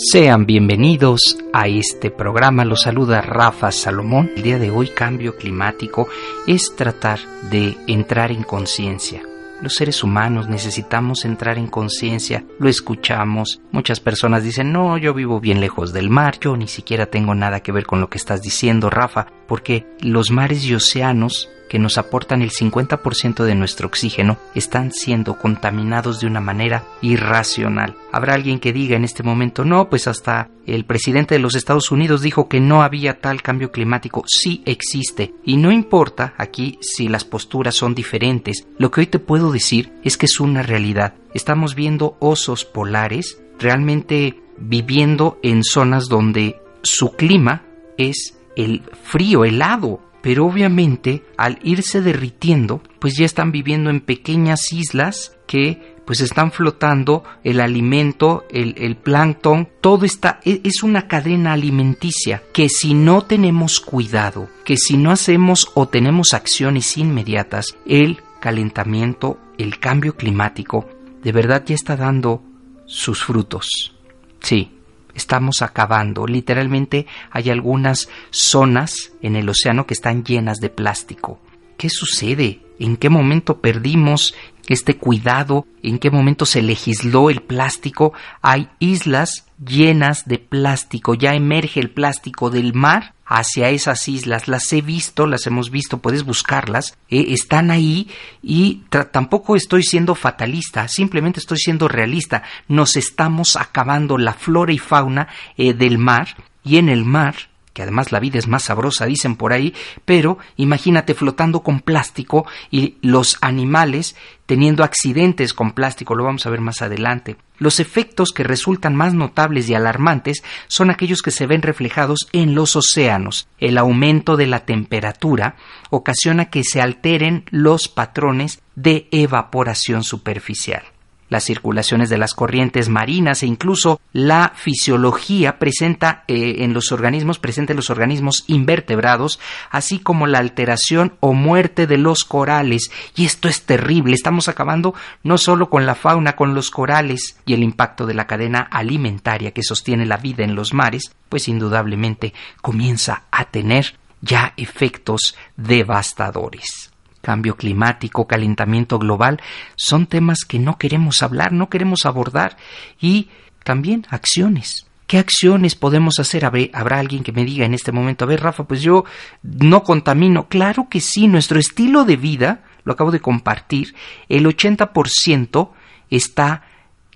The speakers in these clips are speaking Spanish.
Sean bienvenidos a este programa. Los saluda Rafa Salomón. El día de hoy cambio climático es tratar de entrar en conciencia. Los seres humanos necesitamos entrar en conciencia, lo escuchamos. Muchas personas dicen, no, yo vivo bien lejos del mar, yo ni siquiera tengo nada que ver con lo que estás diciendo, Rafa, porque los mares y océanos que nos aportan el 50% de nuestro oxígeno están siendo contaminados de una manera irracional. Habrá alguien que diga en este momento, no, pues hasta el presidente de los Estados Unidos dijo que no había tal cambio climático. Sí existe. Y no importa aquí si las posturas son diferentes. Lo que hoy te puedo decir es que es una realidad. Estamos viendo osos polares realmente viviendo en zonas donde su clima es el frío, helado, pero obviamente al irse derritiendo, pues ya están viviendo en pequeñas islas que pues están flotando el alimento, el, el plancton, todo está, e, es una cadena alimenticia que si no tenemos cuidado, que si no hacemos o tenemos acciones inmediatas, el calentamiento, el cambio climático, de verdad ya está dando sus frutos. Sí, estamos acabando. Literalmente hay algunas zonas en el océano que están llenas de plástico. ¿Qué sucede? ¿En qué momento perdimos este cuidado? ¿En qué momento se legisló el plástico? Hay islas llenas de plástico. Ya emerge el plástico del mar hacia esas islas. Las he visto, las hemos visto, puedes buscarlas. Eh, están ahí y tampoco estoy siendo fatalista, simplemente estoy siendo realista. Nos estamos acabando la flora y fauna eh, del mar y en el mar que además la vida es más sabrosa, dicen por ahí, pero imagínate flotando con plástico y los animales teniendo accidentes con plástico, lo vamos a ver más adelante. Los efectos que resultan más notables y alarmantes son aquellos que se ven reflejados en los océanos. El aumento de la temperatura ocasiona que se alteren los patrones de evaporación superficial las circulaciones de las corrientes marinas e incluso la fisiología presenta eh, en los organismos, presenta en los organismos invertebrados, así como la alteración o muerte de los corales. Y esto es terrible. Estamos acabando no solo con la fauna, con los corales y el impacto de la cadena alimentaria que sostiene la vida en los mares, pues indudablemente comienza a tener ya efectos devastadores cambio climático, calentamiento global, son temas que no queremos hablar, no queremos abordar y también acciones. ¿Qué acciones podemos hacer? Habrá alguien que me diga en este momento, a ver, Rafa, pues yo no contamino. Claro que sí, nuestro estilo de vida, lo acabo de compartir, el 80% está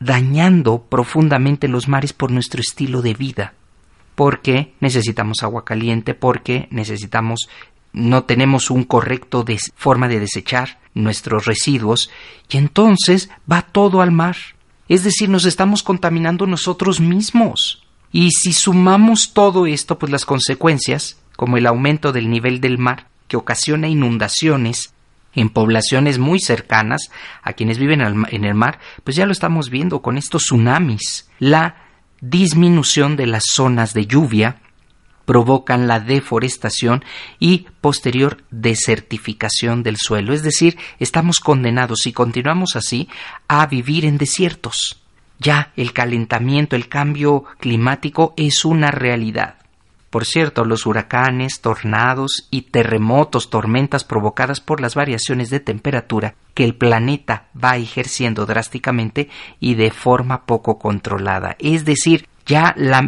dañando profundamente los mares por nuestro estilo de vida porque necesitamos agua caliente, porque necesitamos no tenemos un correcto forma de desechar nuestros residuos y entonces va todo al mar. Es decir, nos estamos contaminando nosotros mismos. Y si sumamos todo esto, pues las consecuencias, como el aumento del nivel del mar, que ocasiona inundaciones en poblaciones muy cercanas a quienes viven en el mar, pues ya lo estamos viendo con estos tsunamis, la disminución de las zonas de lluvia, provocan la deforestación y posterior desertificación del suelo. Es decir, estamos condenados, si continuamos así, a vivir en desiertos. Ya el calentamiento, el cambio climático es una realidad. Por cierto, los huracanes, tornados y terremotos, tormentas provocadas por las variaciones de temperatura que el planeta va ejerciendo drásticamente y de forma poco controlada. Es decir, ya la,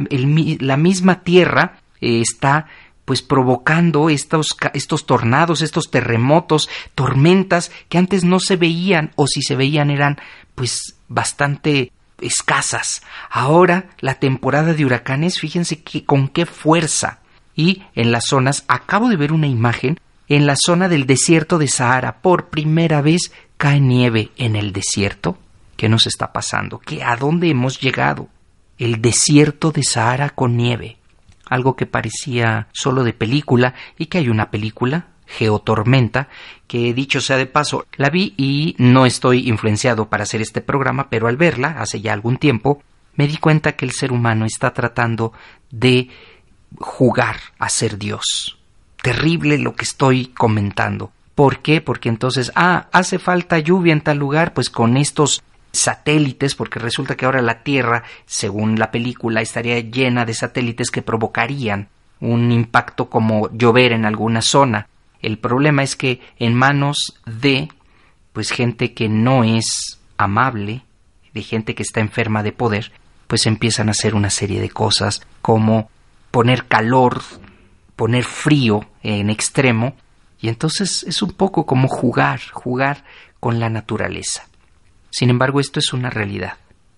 misma Tierra está pues provocando estos, estos tornados, estos terremotos, tormentas que antes no se veían o si se veían eran pues bastante escasas. Ahora la temporada de huracanes, fíjense que con qué fuerza. Y en las zonas, acabo de ver una imagen, en la zona del desierto de Sahara, por primera vez cae nieve en el desierto. ¿Qué nos está pasando? ¿Qué, ¿A dónde hemos llegado? El desierto de Sahara con nieve algo que parecía solo de película y que hay una película, Geotormenta, que dicho sea de paso, la vi y no estoy influenciado para hacer este programa, pero al verla, hace ya algún tiempo, me di cuenta que el ser humano está tratando de jugar a ser Dios. Terrible lo que estoy comentando. ¿Por qué? Porque entonces, ah, hace falta lluvia en tal lugar, pues con estos satélites, porque resulta que ahora la Tierra, según la película, estaría llena de satélites que provocarían un impacto como llover en alguna zona. El problema es que en manos de pues gente que no es amable, de gente que está enferma de poder, pues empiezan a hacer una serie de cosas como poner calor, poner frío en extremo, y entonces es un poco como jugar, jugar con la naturaleza. Sin embargo, esto es una realidad.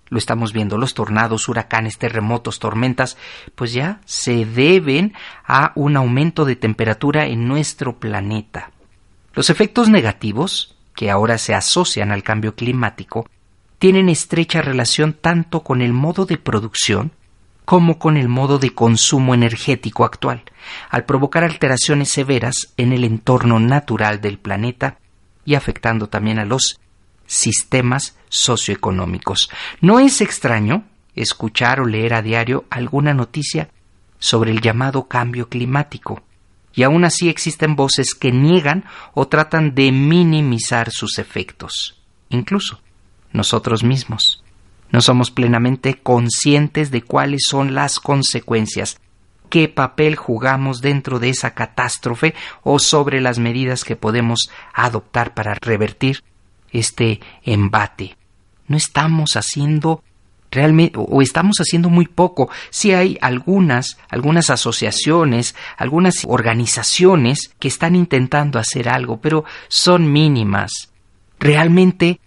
Lo estamos viendo, los tornados, huracanes, terremotos, tormentas, pues ya se deben a un aumento de temperatura en nuestro planeta. Los efectos negativos, que ahora se asocian al cambio climático, tienen estrecha relación tanto con el modo de producción como con el modo de consumo energético actual, al provocar alteraciones severas en el entorno natural del planeta y afectando también a los sistemas socioeconómicos. No es extraño escuchar o leer a diario alguna noticia sobre el llamado cambio climático, y aún así existen voces que niegan o tratan de minimizar sus efectos. Incluso nosotros mismos no somos plenamente conscientes de cuáles son las consecuencias, qué papel jugamos dentro de esa catástrofe o sobre las medidas que podemos adoptar para revertir este embate. No estamos haciendo realmente o estamos haciendo muy poco. Si hay algunas, algunas asociaciones, algunas organizaciones que están intentando hacer algo, pero son mínimas. Realmente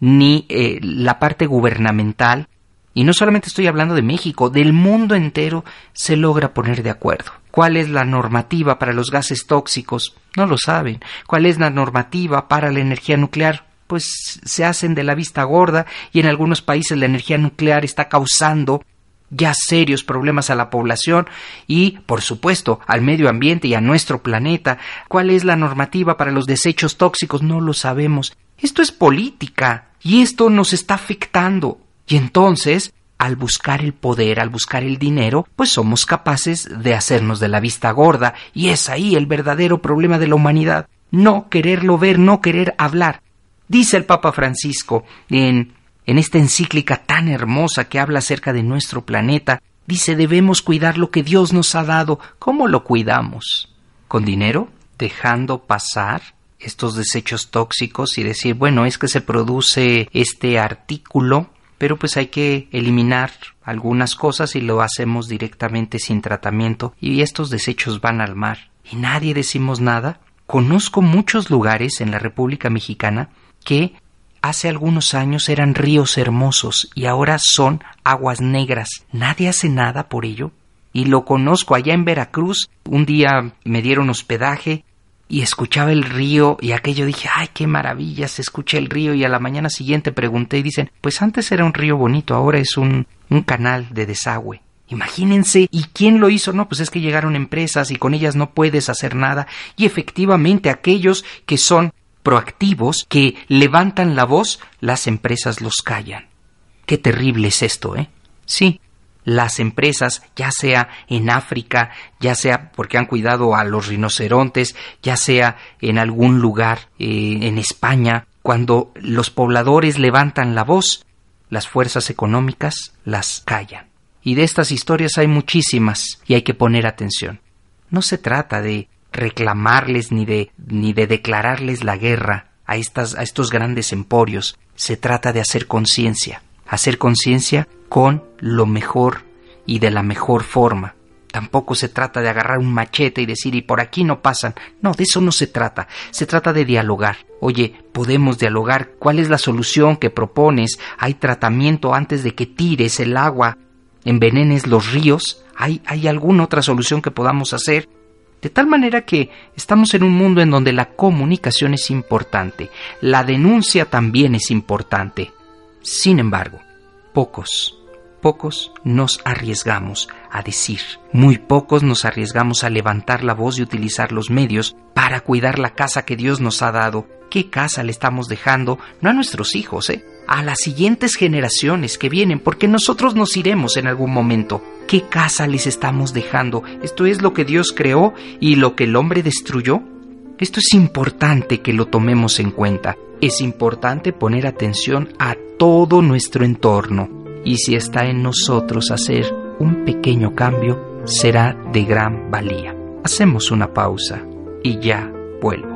ni eh, la parte gubernamental, y no solamente estoy hablando de México, del mundo entero se logra poner de acuerdo. ¿Cuál es la normativa para los gases tóxicos? No lo saben. ¿Cuál es la normativa para la energía nuclear? Pues se hacen de la vista gorda y en algunos países la energía nuclear está causando ya serios problemas a la población y, por supuesto, al medio ambiente y a nuestro planeta. ¿Cuál es la normativa para los desechos tóxicos? No lo sabemos. Esto es política y esto nos está afectando. Y entonces, al buscar el poder, al buscar el dinero, pues somos capaces de hacernos de la vista gorda y es ahí el verdadero problema de la humanidad. No quererlo ver, no querer hablar. Dice el Papa Francisco en, en esta encíclica tan hermosa que habla acerca de nuestro planeta, dice debemos cuidar lo que Dios nos ha dado. ¿Cómo lo cuidamos? ¿Con dinero? ¿Dejando pasar estos desechos tóxicos y decir, bueno, es que se produce este artículo, pero pues hay que eliminar algunas cosas y lo hacemos directamente sin tratamiento y estos desechos van al mar y nadie decimos nada. Conozco muchos lugares en la República Mexicana que hace algunos años eran ríos hermosos y ahora son aguas negras. Nadie hace nada por ello. Y lo conozco allá en Veracruz. Un día me dieron hospedaje y escuchaba el río y aquello dije, ay, qué maravilla, se escucha el río y a la mañana siguiente pregunté y dicen, pues antes era un río bonito, ahora es un, un canal de desagüe. Imagínense, ¿y quién lo hizo? No, pues es que llegaron empresas y con ellas no puedes hacer nada. Y efectivamente aquellos que son proactivos que levantan la voz, las empresas los callan. Qué terrible es esto, ¿eh? Sí, las empresas, ya sea en África, ya sea porque han cuidado a los rinocerontes, ya sea en algún lugar eh, en España, cuando los pobladores levantan la voz, las fuerzas económicas las callan. Y de estas historias hay muchísimas y hay que poner atención. No se trata de reclamarles ni de, ni de declararles la guerra a, estas, a estos grandes emporios. Se trata de hacer conciencia, hacer conciencia con lo mejor y de la mejor forma. Tampoco se trata de agarrar un machete y decir y por aquí no pasan. No, de eso no se trata. Se trata de dialogar. Oye, podemos dialogar. ¿Cuál es la solución que propones? ¿Hay tratamiento antes de que tires el agua, envenenes los ríos? ¿Hay, ¿Hay alguna otra solución que podamos hacer? De tal manera que estamos en un mundo en donde la comunicación es importante, la denuncia también es importante. Sin embargo, pocos, pocos nos arriesgamos a decir, muy pocos nos arriesgamos a levantar la voz y utilizar los medios para cuidar la casa que Dios nos ha dado. ¿Qué casa le estamos dejando? No a nuestros hijos, ¿eh? A las siguientes generaciones que vienen, porque nosotros nos iremos en algún momento. ¿Qué casa les estamos dejando? ¿Esto es lo que Dios creó y lo que el hombre destruyó? Esto es importante que lo tomemos en cuenta. Es importante poner atención a todo nuestro entorno. Y si está en nosotros hacer un pequeño cambio, será de gran valía. Hacemos una pausa y ya vuelvo.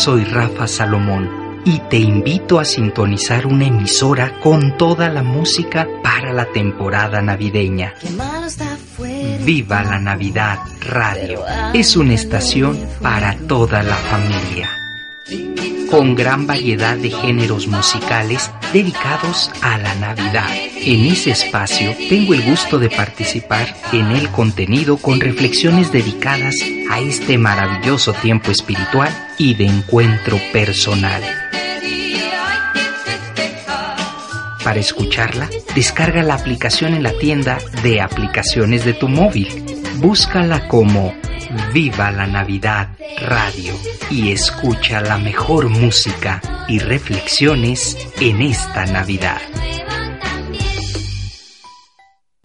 Soy Rafa Salomón y te invito a sintonizar una emisora con toda la música para la temporada navideña. Viva la Navidad Radio. Es una estación para toda la familia con gran variedad de géneros musicales dedicados a la Navidad. En ese espacio tengo el gusto de participar en el contenido con reflexiones dedicadas a este maravilloso tiempo espiritual y de encuentro personal. Para escucharla, descarga la aplicación en la tienda de aplicaciones de tu móvil. Búscala como Viva la Navidad Radio y escucha la mejor música y reflexiones en esta Navidad.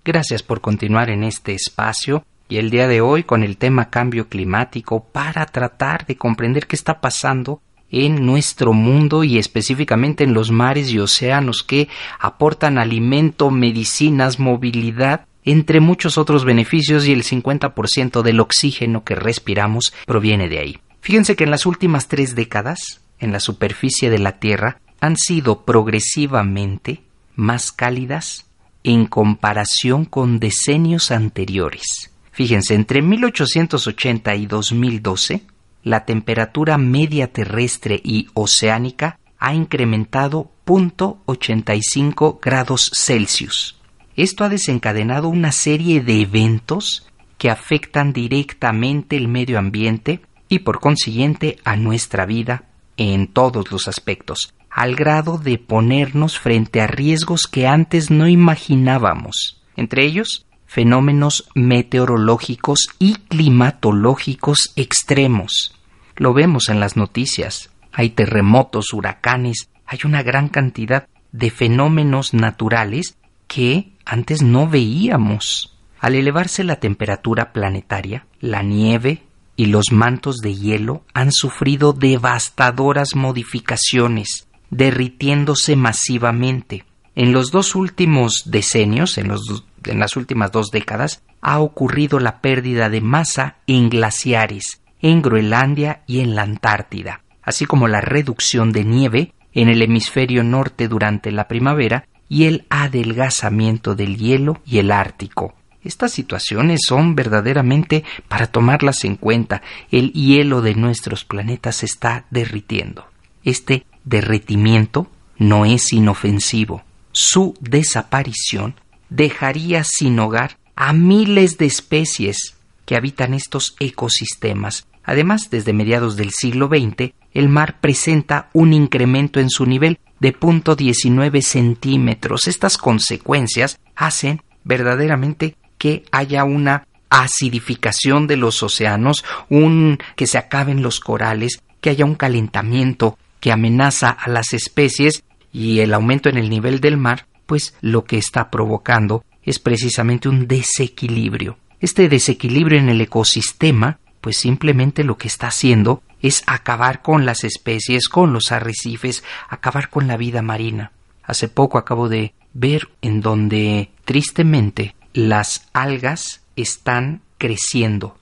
Gracias por continuar en este espacio y el día de hoy con el tema cambio climático para tratar de comprender qué está pasando en nuestro mundo y específicamente en los mares y océanos que aportan alimento, medicinas, movilidad entre muchos otros beneficios y el 50% del oxígeno que respiramos proviene de ahí. Fíjense que en las últimas tres décadas, en la superficie de la Tierra, han sido progresivamente más cálidas en comparación con decenios anteriores. Fíjense, entre 1880 y 2012, la temperatura media terrestre y oceánica ha incrementado 0.85 grados Celsius. Esto ha desencadenado una serie de eventos que afectan directamente el medio ambiente y por consiguiente a nuestra vida en todos los aspectos, al grado de ponernos frente a riesgos que antes no imaginábamos, entre ellos fenómenos meteorológicos y climatológicos extremos. Lo vemos en las noticias. Hay terremotos, huracanes, hay una gran cantidad de fenómenos naturales que antes no veíamos. Al elevarse la temperatura planetaria, la nieve y los mantos de hielo han sufrido devastadoras modificaciones, derritiéndose masivamente. En los dos últimos decenios, en, las últimas dos décadas, ha ocurrido la pérdida de masa en glaciares, en Groenlandia y en la Antártida, así como la reducción de nieve en el hemisferio norte durante la primavera y el adelgazamiento del hielo y el Ártico. Estas situaciones son verdaderamente para tomarlas en cuenta. El hielo de nuestros planetas se está derritiendo. Este derretimiento no es inofensivo. Su desaparición dejaría sin hogar a miles de especies que habitan estos ecosistemas. Además, desde mediados del siglo XX, el mar presenta un incremento en su nivel de punto 19 centímetros. Estas consecuencias hacen verdaderamente que haya una acidificación de los océanos, un que se acaben los corales, que haya un calentamiento que amenaza a las especies y el aumento en el nivel del mar, pues lo que está provocando es precisamente un desequilibrio. Este desequilibrio en el ecosistema, pues simplemente lo que está haciendo es acabar con las especies, con los arrecifes, acabar con la vida marina. Hace poco acabo de ver en donde tristemente las algas están creciendo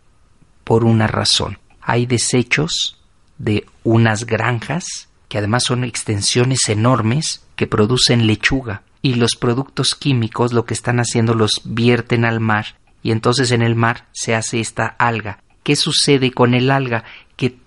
por una razón. Hay desechos de unas granjas que además son extensiones enormes que producen lechuga y los productos químicos lo que están haciendo los vierten al mar y entonces en el mar se hace esta alga. ¿Qué sucede con el alga?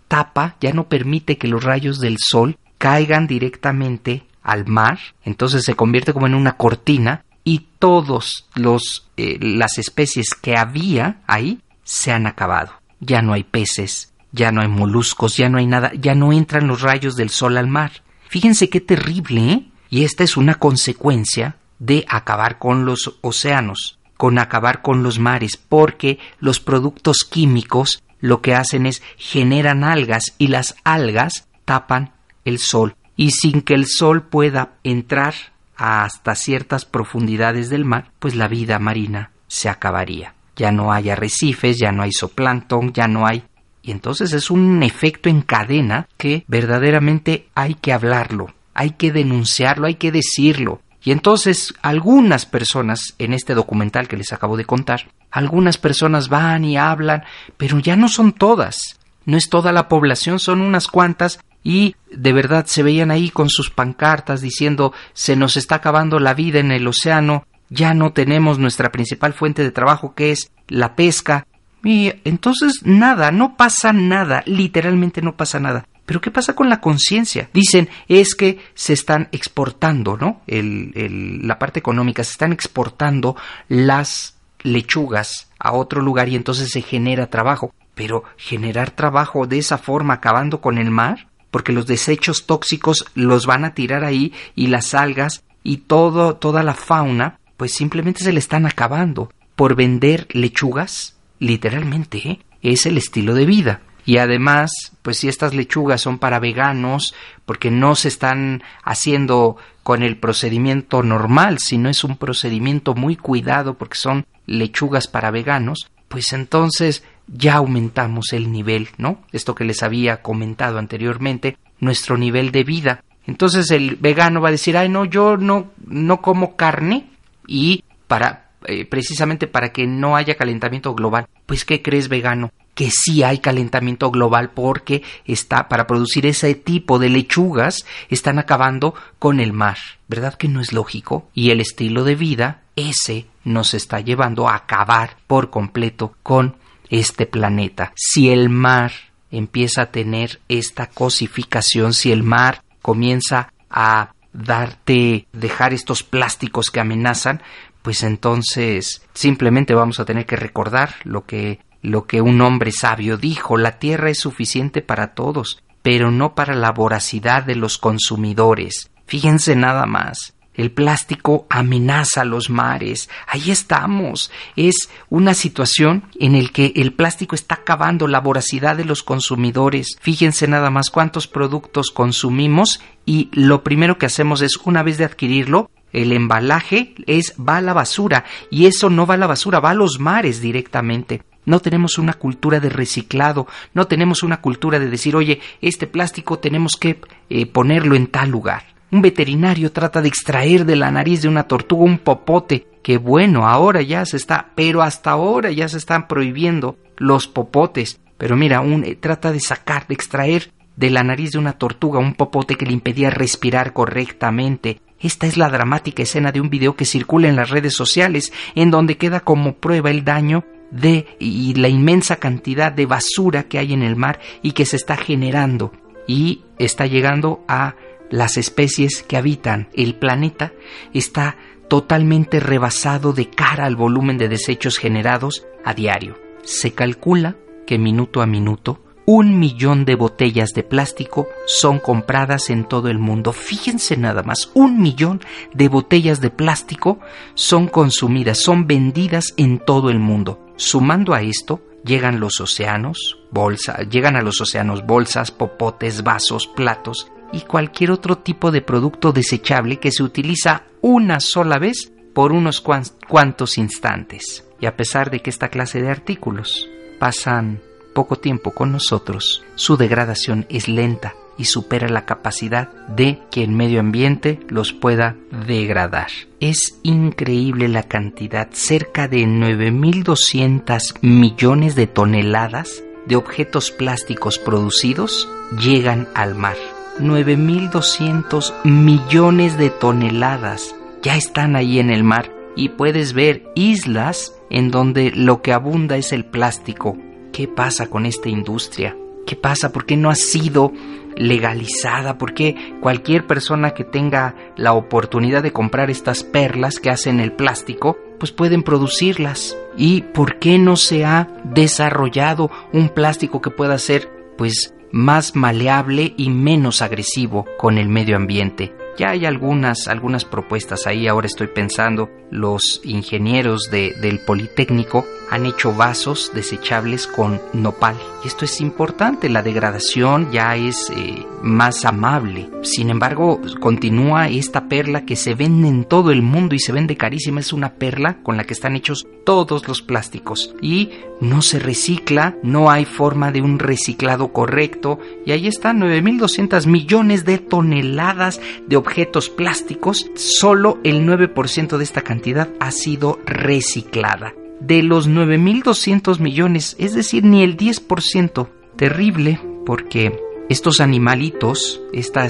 Tapa, ya no permite que los rayos del sol caigan directamente al mar, entonces se convierte como en una cortina y todos los eh, las especies que había ahí se han acabado. Ya no hay peces, ya no hay moluscos, ya no hay nada, ya no entran los rayos del sol al mar. Fíjense qué terrible, ¿eh? Y esta es una consecuencia de acabar con los océanos, con acabar con los mares, porque los productos químicos lo que hacen es generan algas y las algas tapan el sol. Y sin que el sol pueda entrar hasta ciertas profundidades del mar, pues la vida marina se acabaría. Ya no hay arrecifes, ya no hay zooplancton, ya no hay y entonces es un efecto en cadena que verdaderamente hay que hablarlo, hay que denunciarlo, hay que decirlo. Y entonces algunas personas en este documental que les acabo de contar, algunas personas van y hablan, pero ya no son todas. No es toda la población, son unas cuantas y de verdad se veían ahí con sus pancartas diciendo se nos está acabando la vida en el océano, ya no tenemos nuestra principal fuente de trabajo que es la pesca, y entonces nada, no pasa nada, literalmente no pasa nada. Pero ¿qué pasa con la conciencia? Dicen, es que se están exportando, ¿no? la parte económica, se están exportando las lechugas a otro lugar y entonces se genera trabajo. Pero generar trabajo de esa forma acabando con el mar, porque los desechos tóxicos los van a tirar ahí y las algas y todo, toda la fauna, pues simplemente se le están acabando por vender lechugas literalmente ¿eh? es el estilo de vida. Y además, pues si estas lechugas son para veganos, porque no se están haciendo con el procedimiento normal, sino es un procedimiento muy cuidado porque son lechugas para veganos, pues entonces ya aumentamos el nivel, ¿no? Esto que les había comentado anteriormente, nuestro nivel de vida. Entonces el vegano va a decir, ay no, yo no, no como carne y para, eh, precisamente para que no haya calentamiento global. Pues ¿qué crees vegano? Que sí hay calentamiento global porque está para producir ese tipo de lechugas están acabando con el mar. ¿Verdad que no es lógico? Y el estilo de vida ese nos está llevando a acabar por completo con este planeta. Si el mar empieza a tener esta cosificación, si el mar comienza a darte, dejar estos plásticos que amenazan, pues entonces simplemente vamos a tener que recordar lo que lo que un hombre sabio dijo, la tierra es suficiente para todos, pero no para la voracidad de los consumidores. Fíjense nada más. El plástico amenaza los mares. Ahí estamos. Es una situación en la que el plástico está acabando la voracidad de los consumidores. Fíjense nada más cuántos productos consumimos y lo primero que hacemos es, una vez de adquirirlo, el embalaje es va a la basura y eso no va a la basura, va a los mares directamente. No tenemos una cultura de reciclado, no tenemos una cultura de decir, oye, este plástico tenemos que eh, ponerlo en tal lugar. Un veterinario trata de extraer de la nariz de una tortuga un popote, que bueno, ahora ya se está, pero hasta ahora ya se están prohibiendo los popotes. Pero mira, un, eh, trata de sacar, de extraer de la nariz de una tortuga un popote que le impedía respirar correctamente. Esta es la dramática escena de un video que circula en las redes sociales, en donde queda como prueba el daño de y la inmensa cantidad de basura que hay en el mar y que se está generando y está llegando a las especies que habitan el planeta está totalmente rebasado de cara al volumen de desechos generados a diario. Se calcula que minuto a minuto un millón de botellas de plástico son compradas en todo el mundo. Fíjense nada más, un millón de botellas de plástico son consumidas, son vendidas en todo el mundo. Sumando a esto, llegan los océanos, bolsas, llegan a los océanos bolsas, popotes, vasos, platos y cualquier otro tipo de producto desechable que se utiliza una sola vez por unos cuantos instantes. Y a pesar de que esta clase de artículos pasan poco tiempo con nosotros, su degradación es lenta y supera la capacidad de que el medio ambiente los pueda degradar. Es increíble la cantidad, cerca de 9.200 millones de toneladas de objetos plásticos producidos llegan al mar. 9.200 millones de toneladas ya están ahí en el mar y puedes ver islas en donde lo que abunda es el plástico. ¿Qué pasa con esta industria? ¿Qué pasa? ¿Por qué no ha sido legalizada? ¿Por qué cualquier persona que tenga la oportunidad de comprar estas perlas que hacen el plástico, pues pueden producirlas? ¿Y por qué no se ha desarrollado un plástico que pueda ser pues más maleable y menos agresivo con el medio ambiente? Ya hay algunas, algunas propuestas ahí, ahora estoy pensando, los ingenieros de, del Politécnico han hecho vasos desechables con nopal. Esto es importante, la degradación ya es eh, más amable. Sin embargo, continúa esta perla que se vende en todo el mundo y se vende carísima. Es una perla con la que están hechos todos los plásticos. Y no se recicla, no hay forma de un reciclado correcto. Y ahí están 9.200 millones de toneladas de objetos plásticos. Solo el 9% de esta cantidad ha sido reciclada de los 9.200 millones, es decir, ni el 10%. Terrible porque estos animalitos, esta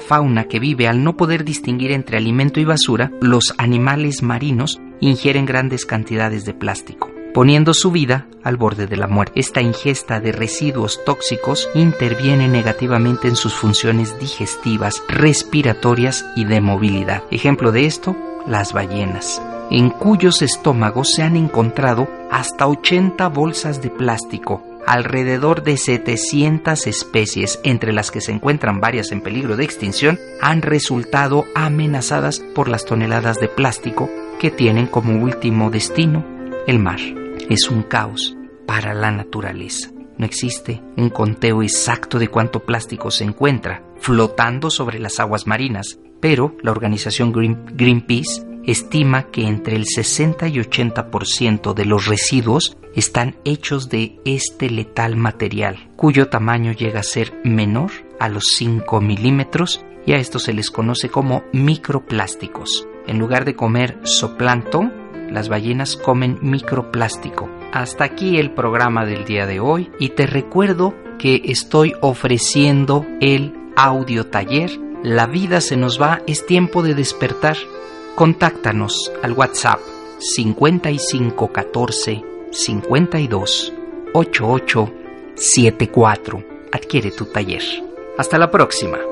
fauna que vive al no poder distinguir entre alimento y basura, los animales marinos ingieren grandes cantidades de plástico poniendo su vida al borde de la muerte. Esta ingesta de residuos tóxicos interviene negativamente en sus funciones digestivas, respiratorias y de movilidad. Ejemplo de esto, las ballenas en cuyos estómagos se han encontrado hasta 80 bolsas de plástico, alrededor de 700 especies, entre las que se encuentran varias en peligro de extinción, han resultado amenazadas por las toneladas de plástico que tienen como último destino el mar. Es un caos para la naturaleza. No existe un conteo exacto de cuánto plástico se encuentra flotando sobre las aguas marinas, pero la organización Greenpeace estima que entre el 60 y 80% de los residuos están hechos de este letal material, cuyo tamaño llega a ser menor a los 5 milímetros y a esto se les conoce como microplásticos. En lugar de comer zooplancton, las ballenas comen microplástico. Hasta aquí el programa del día de hoy y te recuerdo que estoy ofreciendo el audio taller La vida se nos va, es tiempo de despertar Contáctanos al WhatsApp 5514 52 88 74. Adquiere tu taller. Hasta la próxima.